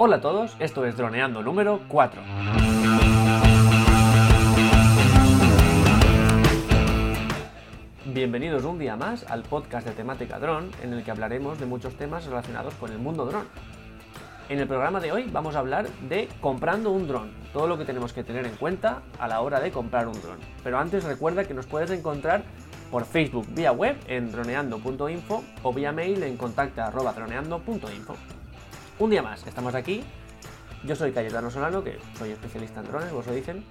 Hola a todos, esto es Droneando número 4. Bienvenidos un día más al podcast de temática dron, en el que hablaremos de muchos temas relacionados con el mundo dron. En el programa de hoy vamos a hablar de comprando un dron, todo lo que tenemos que tener en cuenta a la hora de comprar un dron. Pero antes recuerda que nos puedes encontrar por Facebook vía web en droneando.info o vía mail en contacta.droneando.info. Un día más, estamos aquí. Yo soy Cayetano Solano, que soy especialista en drones, vos lo dicen.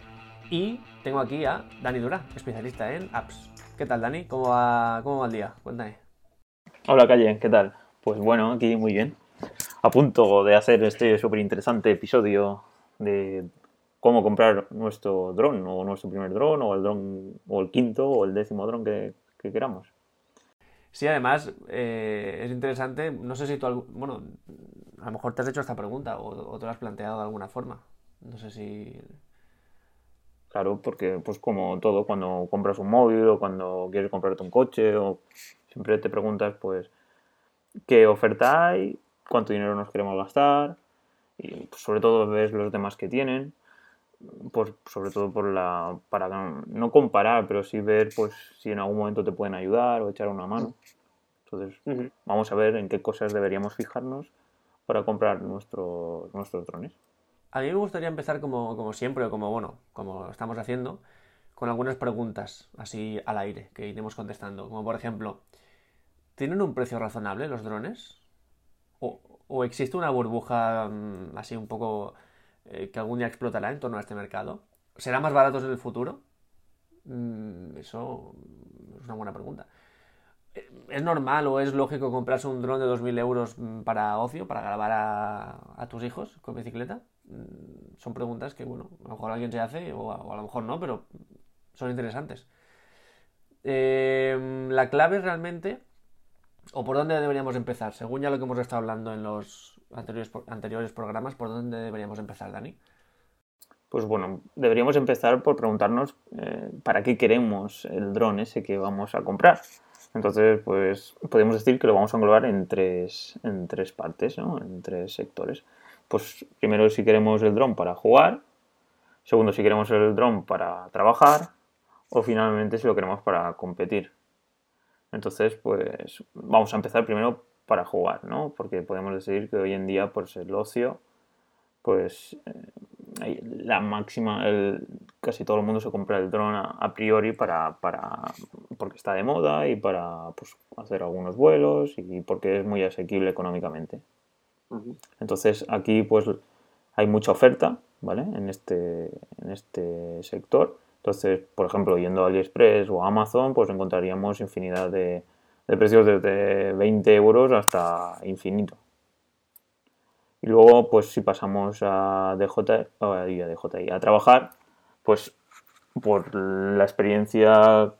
Y tengo aquí a Dani Dura, especialista en apps. ¿Qué tal, Dani? ¿Cómo va, cómo va el día? Cuéntame. Hola, Calle, ¿qué tal? Pues bueno, aquí muy bien. A punto de hacer este súper interesante episodio de cómo comprar nuestro dron, o nuestro primer dron, o el dron, o el quinto, o el décimo dron que, que queramos. Sí, además eh, es interesante, no sé si tú, bueno, a lo mejor te has hecho esta pregunta o, o te lo has planteado de alguna forma. No sé si... Claro, porque pues como todo, cuando compras un móvil o cuando quieres comprarte un coche, o siempre te preguntas pues qué oferta hay, cuánto dinero nos queremos gastar, y pues, sobre todo ves los demás que tienen, pues sobre todo por la, para no comparar, pero sí ver pues si en algún momento te pueden ayudar o echar una mano. Entonces, vamos a ver en qué cosas deberíamos fijarnos para comprar nuestros, nuestros drones. A mí me gustaría empezar como, como siempre, o como bueno, como estamos haciendo, con algunas preguntas así al aire que iremos contestando. Como por ejemplo, ¿tienen un precio razonable los drones? ¿O, existe una burbuja mm, así un poco eh, que algún día explotará en torno a este mercado? ¿Serán más baratos en el futuro? Mm, eso es una buena pregunta. ¿Es normal o es lógico comprarse un dron de 2.000 euros mm, para ocio, para grabar a, tus hijos con bicicleta? Mm, Son preguntas que, bueno, a lo mejor alguien se hace o a, lo mejor no, pero son interesantes. Eh, la clave realmente, o por dónde deberíamos empezar, según ya lo que hemos estado hablando en los anteriores, anteriores programas, ¿por dónde deberíamos empezar, Dani? Pues bueno, deberíamos empezar por preguntarnos eh, para qué queremos el dron ese que vamos a comprar. Entonces, pues podemos decir que lo vamos a englobar en tres, en tres partes, ¿no? En tres sectores. Pues primero si queremos el dron para jugar, segundo si queremos el dron para trabajar o finalmente si lo queremos para competir. Entonces, pues vamos a empezar primero para jugar, ¿no? Porque podemos decir que hoy en día, pues el ocio, pues eh, la máxima, el- casi todo el mundo se compra el dron a, a priori para, para, porque está de moda y para pues, hacer algunos vuelos y porque es muy asequible económicamente. Entonces aquí pues hay mucha oferta, ¿vale? En este, en este sector. Entonces, por ejemplo, yendo a AliExpress o a Amazon, pues encontraríamos infinidad de, de precios desde 20 euros hasta infinito. Y luego, pues si pasamos a DJ, o a DJI, a trabajar, pues por la experiencia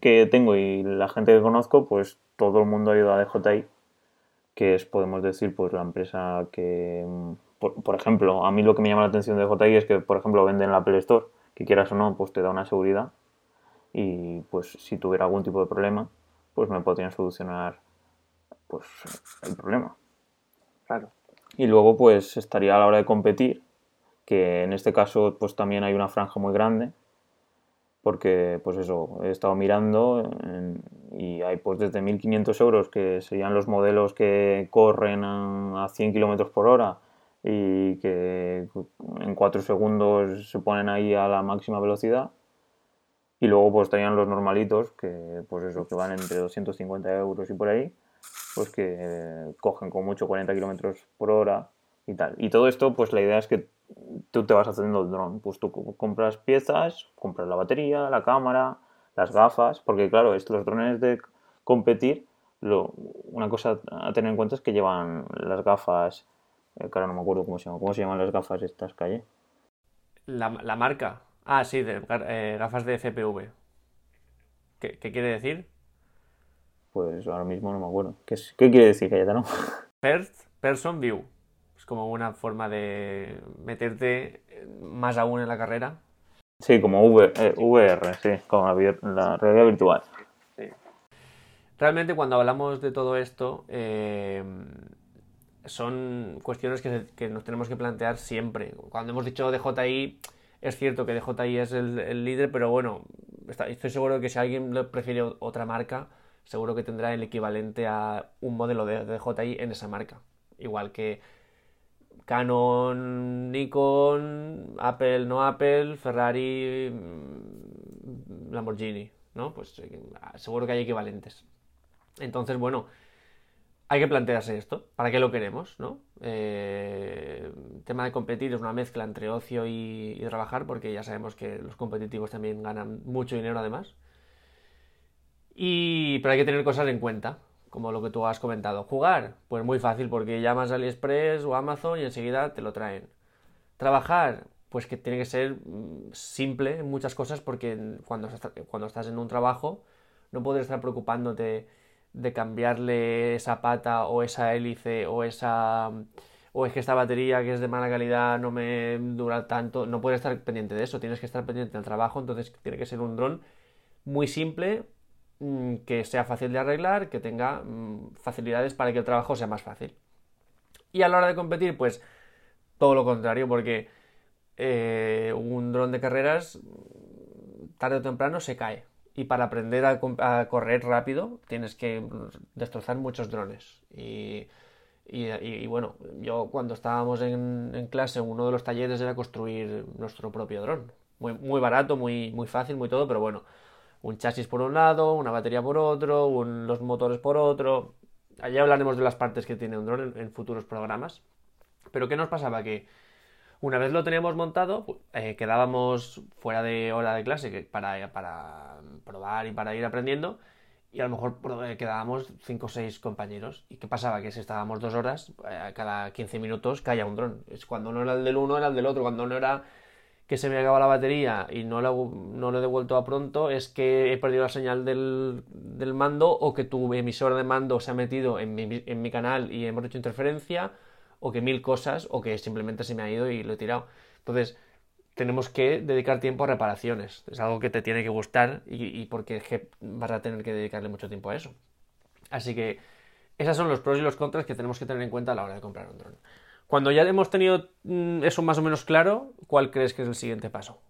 que tengo y la gente que conozco, pues todo el mundo ha ido a DJI, que es, podemos decir, pues la empresa que, por, por ejemplo, a mí lo que me llama la atención de DJI es que, por ejemplo, venden la Apple Store, que quieras o no, pues te da una seguridad y pues si tuviera algún tipo de problema, pues me podrían solucionar pues el problema. Claro. Y luego pues estaría a la hora de competir, que en este caso pues también hay una franja muy grande, porque pues eso, he estado mirando y hay pues desde 1.500 euros, que serían los modelos que corren a, a 100 kilómetros por hora y que en 4 segundos se ponen ahí a la máxima velocidad. Y luego pues estarían los normalitos, que pues eso, que van entre 250 euros y por ahí, pues que cogen con mucho 40 kilómetros por hora y tal. Y todo esto, pues la idea es que tú te vas haciendo el dron. Pues tú co- compras piezas, compras la batería, la cámara, las gafas, porque claro, estos los drones de competir, lo, una cosa a tener en cuenta es que llevan las gafas, eh, ahora no me acuerdo cómo se llaman, cómo se llaman las gafas estas, calle. La, la marca. Ah, sí, de, eh, gafas de FPV. ¿Qué, qué quiere decir? Pues ahora mismo no me acuerdo. ¿Qué, es- qué quiere decir, Cayetano? First Person View. Es como una forma de meterte más aún en la carrera. Sí, como V- eh, VR, sí, como la, realidad virtual. Realmente cuando hablamos de todo esto, eh, son cuestiones que, nos tenemos que plantear siempre. Cuando hemos dicho DJI, es cierto que DJI es el, líder, pero bueno, estoy seguro de que si alguien prefiere otra marca, seguro que tendrá el equivalente a un modelo de, DJI en esa marca. Igual que Canon, Nikon, Apple, no Apple, Ferrari, mm, Lamborghini, ¿no? Pues eh, seguro que hay equivalentes. Entonces, bueno, hay que plantearse esto. ¿Para qué lo queremos? ¿no? Eh, el tema de competir es una mezcla entre ocio y, trabajar, porque ya sabemos que los competitivos también ganan mucho dinero además. Y, pero hay que tener cosas en cuenta, como lo que tú has comentado. Jugar, pues muy fácil, porque llamas a AliExpress o Amazon y enseguida te lo traen. Trabajar, pues que tiene que ser mm, simple en muchas cosas, porque cuando, cuando estás en un trabajo no puedes estar preocupándote de cambiarle esa pata o esa hélice o esa o es que esta batería que es de mala calidad no me dura tanto, no puedes estar pendiente de eso, tienes que estar pendiente del trabajo, entonces tiene que ser un dron muy simple, mm, que sea fácil de arreglar, que tenga mm, facilidades para que el trabajo sea más fácil. Y a la hora de competir, pues todo lo contrario, porque eh, un dron de carreras tarde o temprano se cae y para aprender a, correr rápido tienes que destrozar muchos drones. Y, bueno, yo cuando estábamos en, clase, uno de los talleres era construir nuestro propio dron. Muy, muy barato, muy, muy fácil, muy todo, pero bueno, un chasis por un lado, una batería por otro, los motores por otro. Allá hablaremos de las partes que tiene un dron en futuros programas. Pero ¿qué nos pasaba? Que una vez lo teníamos montado, eh, quedábamos fuera de hora de clase para, para probar y para ir aprendiendo. Y a lo mejor eh, quedábamos 5 o 6 compañeros. ¿Y qué pasaba? Que si estábamos dos horas, eh, cada 15 minutos caía un dron. Es cuando no era el del uno, era el del otro. Cuando no era que se me acaba la batería y no lo, no lo he devuelto a pronto, es que he perdido la señal del, del mando o que tu emisor de mando se ha metido en mi, en mi canal y hemos hecho interferencia o que mil cosas, o que simplemente se me ha ido y lo he tirado. Entonces, tenemos que dedicar tiempo a reparaciones. Es algo que te tiene que gustar y, porque vas a tener que dedicarle mucho tiempo a eso. Así que esos son los pros y los contras que tenemos que tener en cuenta a la hora de comprar un dron. Cuando ya hemos tenido mm, eso más o menos claro, ¿cuál crees que es el siguiente paso?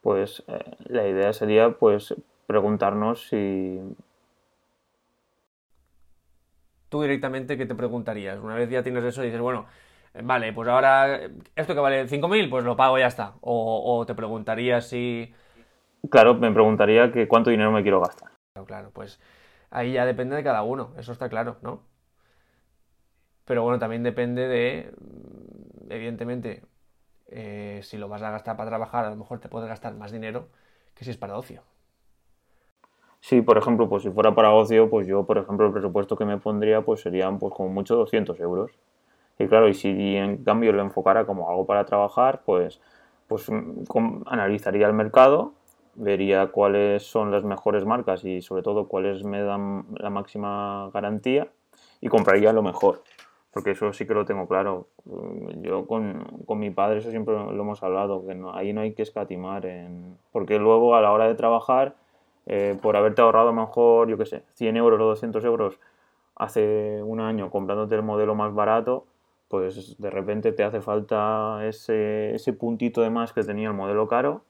Pues eh, la idea sería pues preguntarnos si tú directamente, ¿qué te preguntarías? Una vez ya tienes eso y dices, bueno, eh, vale, pues ahora, esto que vale 5.000, pues lo pago y ya está. O, te preguntarías si... Claro, me preguntaría que cuánto dinero me quiero gastar. Claro, claro, pues ahí ya depende de cada uno, eso está claro, ¿no? Pero bueno, también depende de, evidentemente, eh, si lo vas a gastar para trabajar, a lo mejor te puedes gastar más dinero que si es para ocio. Sí, por ejemplo, pues si fuera para ocio, pues yo, por ejemplo, el presupuesto que me pondría, pues serían, pues como mucho 200 euros. Y claro, y si en cambio lo enfocara como algo para trabajar, pues, pues mm, analizaría el mercado, vería cuáles son las mejores marcas y sobre todo cuáles me dan la máxima garantía y compraría lo mejor. Porque eso sí que lo tengo claro. Yo con, con mi padre eso siempre lo hemos hablado, que ahí no hay que escatimar. En, porque luego a la hora de trabajar eh, por haberte ahorrado mejor, yo qué sé, 100 euros o 200 euros hace un año comprándote el modelo más barato, pues de repente te hace falta ese, ese puntito de más que tenía el modelo caro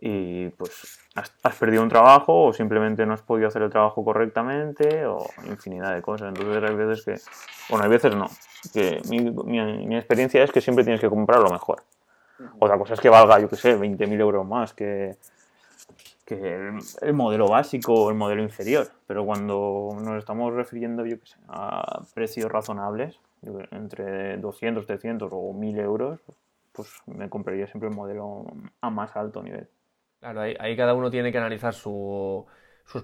y pues has, perdido un trabajo o simplemente no has podido hacer el trabajo correctamente o infinidad de cosas. Entonces hay veces que, bueno, hay veces no, que mi, mi, experiencia es que siempre tienes que comprar lo mejor. Otra cosa es que valga, yo qué sé, 20.000 euros más que, que el, modelo básico o el modelo inferior. Pero cuando nos estamos refiriendo, yo qué sé, a precios razonables, entre 200, 300 o 1000 euros, pues me compraría siempre el modelo a más alto nivel. Claro, ahí, cada uno tiene que analizar sus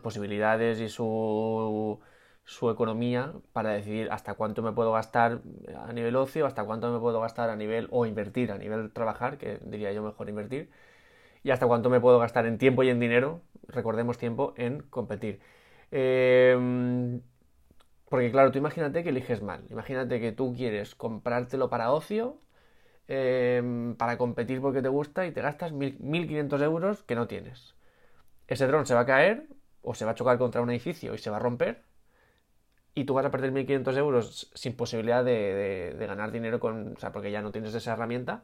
posibilidades y su, su economía para decidir hasta cuánto me puedo gastar a nivel ocio, hasta cuánto me puedo gastar a nivel o invertir, a nivel trabajar, que diría yo mejor invertir, y hasta cuánto me puedo gastar en tiempo y en dinero, recordemos tiempo, en competir. Em, porque claro, tú imagínate que eliges mal, imagínate que tú quieres comprártelo para ocio, em, para competir porque te gusta y te gastas 1.500 euros que no tienes. Ese dron se va a caer o se va a chocar contra un edificio y se va a romper y tú vas a perder 1.500 euros sin posibilidad de, ganar dinero con, o sea, porque ya no tienes esa herramienta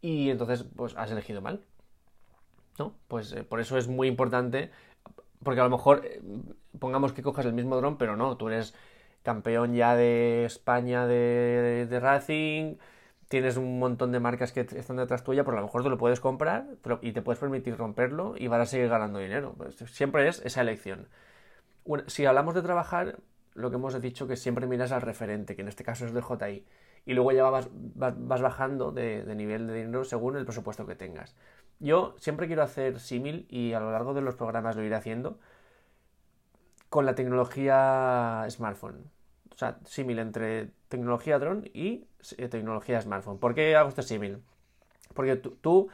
y entonces pues has elegido mal. ¿No? Pues eh, por eso es muy importante, porque a lo mejor eh, pongamos que cojas el mismo dron, pero no, tú eres campeón ya de España de, de, Racing, tienes un montón de marcas que están detrás tuya, pero a lo mejor tú lo puedes comprar y te puedes permitir romperlo y vas a seguir ganando dinero. Pues siempre es esa elección. si hablamos de trabajar, lo que hemos dicho que siempre miras al referente, que en este caso es DJI, y luego ya vas, vas, bajando de, nivel de dinero según el presupuesto que tengas. Yo siempre quiero hacer símil y a lo largo de los programas lo iré haciendo con la tecnología smartphone. O sea, símil entre tecnología drone y tecnología smartphone. ¿Por qué hago este símil? Porque tú,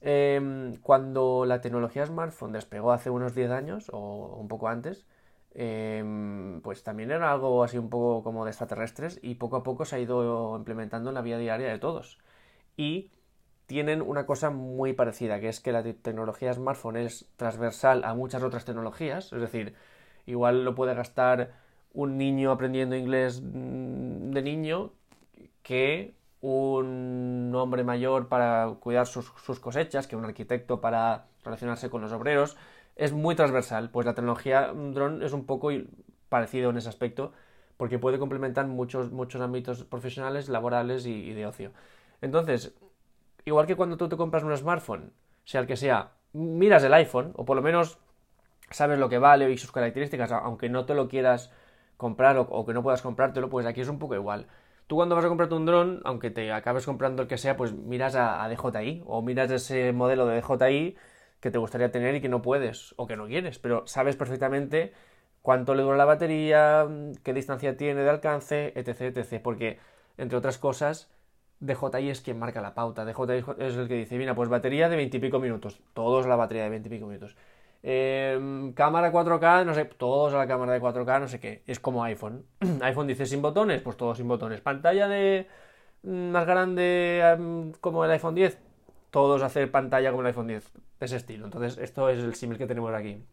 em, cuando la tecnología smartphone despegó hace unos 10 años o un poco antes, Em, pues también era algo así un poco como de extraterrestres y poco a poco se ha ido implementando en la vida diaria de todos. Y tienen una cosa muy parecida, que es que la tecnología smartphone es transversal a muchas otras tecnologías, es decir, igual lo puede gastar un niño aprendiendo inglés mm, de niño que un hombre mayor para cuidar sus, cosechas, que un arquitecto para relacionarse con los obreros, es muy transversal, pues la tecnología drone es un poco parecido en ese aspecto, porque puede complementar muchos, muchos ámbitos profesionales, laborales y, de ocio. Entonces, igual que cuando tú te compras un smartphone, sea el que sea, miras el iPhone, o por lo menos sabes lo que vale y sus características, aunque no te lo quieras comprar o, que no puedas comprártelo, pues aquí es un poco igual. Tú cuando vas a comprarte un dron, aunque te acabes comprando el que sea, pues miras a, DJI o miras ese modelo de DJI que te gustaría tener y que no puedes o que no quieres, pero sabes perfectamente cuánto le dura la batería, qué distancia tiene de alcance, etc, etc, porque entre otras cosas DJI es quien marca la pauta, DJI es el que dice, mira, pues batería de 20 y pico minutos, todos la batería de 20 y pico minutos. Em, cámara 4K, no sé, todos a la cámara de 4K, no sé qué, es como iPhone. iPhone dice sin botones, pues todos sin botones. Pantalla de mm, más grande em, como el iPhone 10, todos hacer pantalla como el iPhone 10, de ese estilo. Entonces, esto es el símil que tenemos aquí.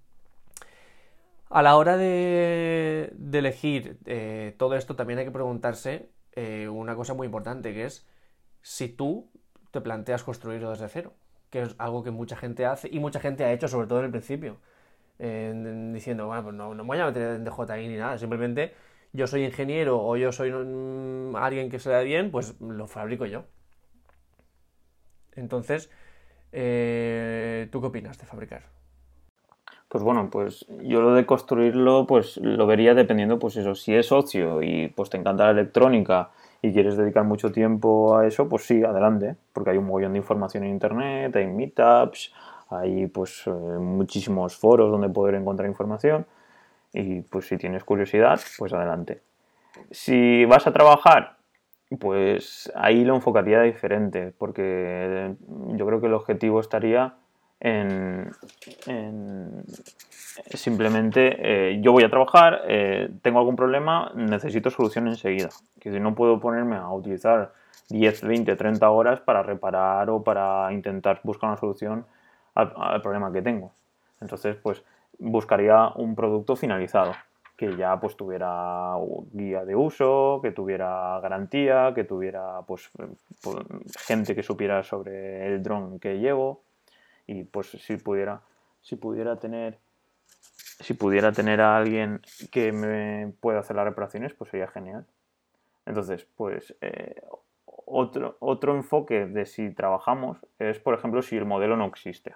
A la hora de, elegir eh, todo esto, también hay que preguntarse eh, una cosa muy importante, que es si tú te planteas construirlo desde cero, que es algo que mucha gente hace y mucha gente ha hecho, sobre todo en el principio, diciendo, bueno, pues no, no me voy a meter en DJI ni nada, simplemente yo soy ingeniero o yo soy alguien que se da bien, pues lo fabrico yo. Entonces, eh, ¿tú qué opinas de fabricar? Pues bueno, pues yo lo de construirlo, pues lo vería dependiendo, pues eso, si es ocio y pues te encanta la electrónica y quieres dedicar mucho tiempo a eso, pues sí, adelante, porque hay un montón de información en internet, hay meetups, hay pues eh, muchísimos foros donde poder encontrar información y pues si tienes curiosidad, pues adelante. Si vas a trabajar pues ahí lo enfocaría diferente, porque yo creo que el objetivo estaría en, simplemente eh, yo voy a trabajar, eh, tengo algún problema, necesito solución enseguida. Que si no puedo ponerme a utilizar 10, 20, 30 horas para reparar o para intentar buscar una solución al, al problema que tengo. Entonces, pues buscaría un producto finalizado que ya pues tuviera guía de uso, que tuviera garantía, que tuviera pues, pues, gente que supiera sobre el dron que llevo y pues si pudiera si pudiera tener si pudiera tener a alguien que me pueda hacer las reparaciones pues sería genial entonces pues eh, otro, otro enfoque de si trabajamos es por ejemplo si el modelo no existe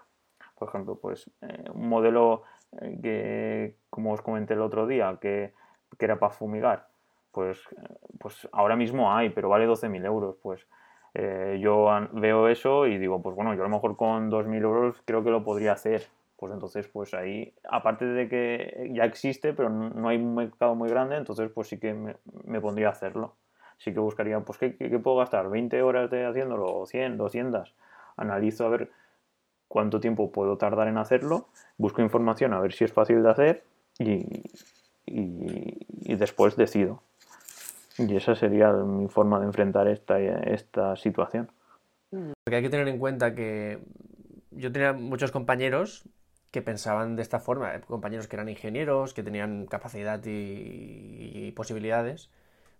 por ejemplo pues eh, un modelo eh, que, como os comenté el otro día, que, era para fumigar, pues, pues ahora mismo hay, pero vale 12.000 euros. Pues eh, yo veo eso y digo, pues bueno, yo a lo mejor con 2.000 euros creo que lo podría hacer. Pues entonces, pues ahí, aparte de que ya existe, pero no hay un mercado muy grande, entonces pues sí que me, pondría a hacerlo. Sí que buscaría, pues, ¿qué, ¿qué, puedo gastar? ¿20 horas haciéndolo? ¿100? ¿200? Analizo a ver cuánto tiempo puedo tardar en hacerlo, busco información a ver si es fácil de hacer y, después decido. Y esa sería mi forma de enfrentar esta, esta situación. Porque hay que tener en cuenta que yo tenía muchos compañeros que pensaban de esta forma, eh, compañeros que eran ingenieros, que tenían capacidad y, posibilidades,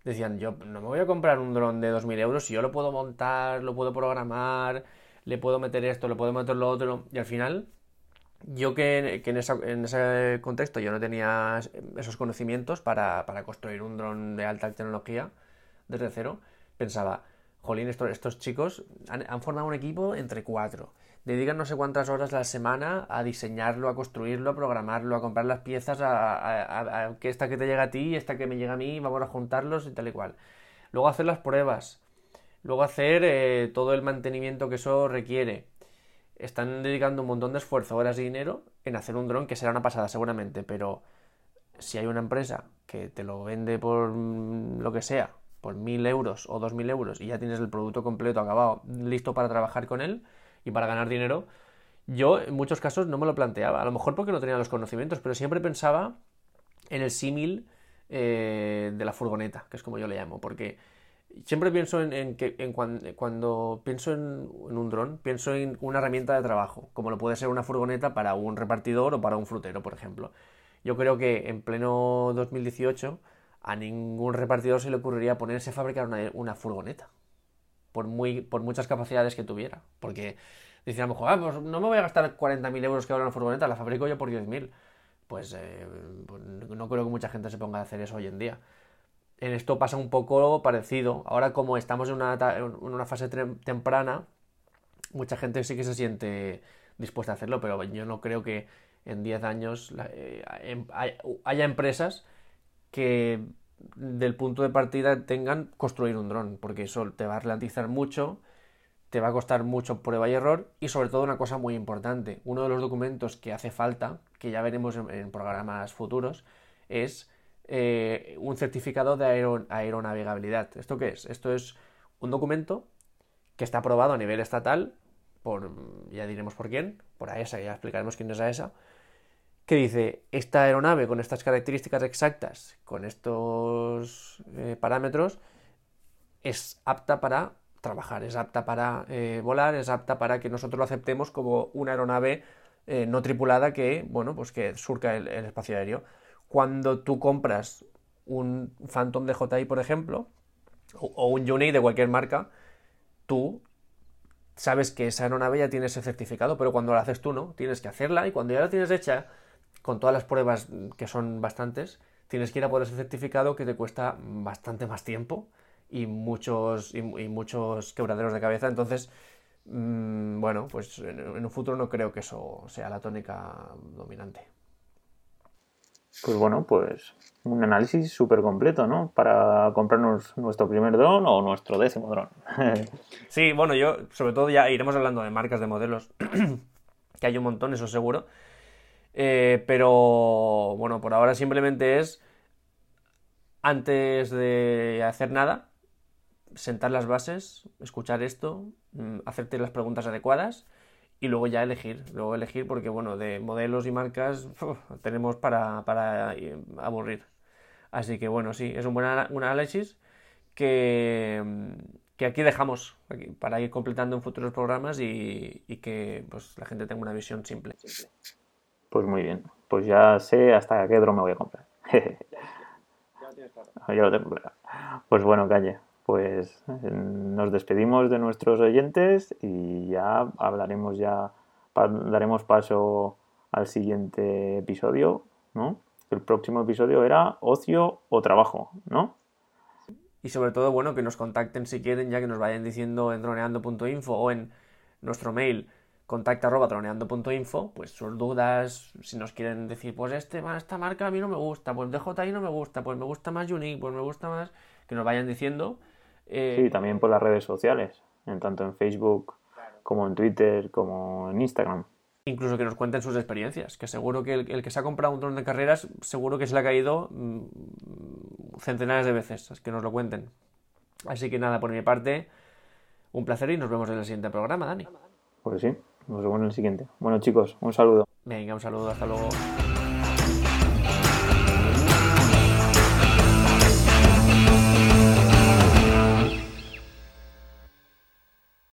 decían, yo no me voy a comprar un dron de 2.000 euros si yo lo puedo montar, lo puedo programar, le puedo meter esto, le puedo meter lo otro, y al final, yo que, en, ese contexto yo no tenía esos conocimientos para, construir un dron de alta tecnología desde cero, pensaba, jolín, estos, chicos han, han formado un equipo entre cuatro dedican no sé cuántas horas a la semana a diseñarlo, a construirlo, a programarlo, a comprar las piezas, a, que esta que te llega a ti, esta que me llega a mí, vamos a juntarlos y tal y cual. Luego hacer las pruebas, luego hacer eh, todo el mantenimiento que eso requiere. Están dedicando un montón de esfuerzo, horas y dinero en hacer un dron que será una pasada seguramente, pero si hay una empresa que te lo vende por lo que sea, por mil euros o dos mil euros y ya tienes el producto completo acabado, listo para trabajar con él, y para ganar dinero, yo en muchos casos no me lo planteaba. A lo mejor porque no tenía los conocimientos, pero siempre pensaba en el símil eh, de la furgoneta, que es como yo le llamo, porque siempre pienso en, que en cuando, pienso en, un dron, pienso en una herramienta de trabajo, como lo puede ser una furgoneta para un repartidor o para un frutero, por ejemplo. Yo creo que en pleno 2018 a ningún repartidor se le ocurriría ponerse a fabricar una furgoneta por, muy, por muchas capacidades que tuviera. Porque decían, ah, pues no me voy a gastar 40.000 euros que ahora en la furgoneta, la fabrico yo por 10.000. Pues, eh, pues, no creo que mucha gente se ponga a hacer eso hoy en día. En esto pasa un poco parecido. Ahora como estamos en una, fase temprana, mucha gente sí que se siente dispuesta a hacerlo, pero yo no creo que en 10 años eh, em, haya empresas que del punto de partida tengan construir un dron, porque eso te va a ralentizar mucho, te va a costar mucho prueba y error y sobre todo una cosa muy importante, uno de los documentos que hace falta, que ya veremos en, programas futuros, es eh, un certificado de aeronavegabilidad. ¿Esto qué es? Esto es un documento que está aprobado a nivel estatal por, ya diremos por quién, por AESA, ya explicaremos quién es AESA, que dice, esta aeronave con estas características exactas, con estos eh, parámetros, es apta para trabajar, es apta para eh, volar, es apta para que nosotros lo aceptemos como una aeronave no tripulada que, bueno, pues que surca el, espacio aéreo. Cuando tú compras un Phantom de DJI, por ejemplo, o, un Uni de cualquier marca, tú sabes que esa aeronave ya tiene ese certificado, pero cuando la haces tú no, tienes que hacerla y cuando ya la tienes hecha, con todas las pruebas que son bastantes, tienes que ir a por ese certificado que te cuesta bastante más tiempo y muchos, y, muchos quebraderos de cabeza. Entonces, mm, bueno, pues en, un futuro no creo que eso sea la tónica dominante. Pues bueno, pues un análisis súper completo, ¿no? Para comprarnos nuestro primer dron o nuestro décimo dron. sí, bueno, yo sobre todo ya iremos hablando de marcas, de modelos, que hay un montón, eso seguro. Eh, pero bueno, por ahora simplemente es, antes de hacer nada, sentar las bases, escuchar esto, mm, hacerte las preguntas adecuadas y luego ya elegir. Luego elegir porque, bueno, de modelos y marcas tenemos para, para, eh, aburrir. Así que, bueno, sí, es un buen un análisis que, mm, que aquí dejamos para ir completando en futuros programas y, y que pues, la gente tenga una visión simple. Pues muy bien. Pues ya sé hasta qué dron me voy a comprar. ya lo tengo claro. Pues bueno, Calle, pues eh, nos despedimos de nuestros oyentes y ya hablaremos ya, daremos paso al siguiente episodio, ¿no? El próximo episodio era ocio o trabajo, ¿no? Y sobre todo, bueno, que nos contacten si quieren, ya que nos vayan diciendo en droneando.info o en nuestro mail contacta arroba troneando.info, pues sus dudas, si nos quieren decir, pues este, esta marca a mí no me gusta, pues DJI no me gusta, pues me gusta más Unique, pues me gusta más, que nos vayan diciendo. Eh, sí, también por las redes sociales, en tanto en Facebook como en Twitter, como en Instagram. Incluso que nos cuenten sus experiencias, que seguro que el, que se ha comprado un dron de carreras, seguro que se le ha caído mm, centenares de veces, que nos lo cuenten. Así que nada, por mi parte, un placer y nos vemos en el siguiente programa, Dani. Pues sí. Nos vemos en el siguiente. Bueno, chicos, un saludo. Venga, un saludo, hasta luego.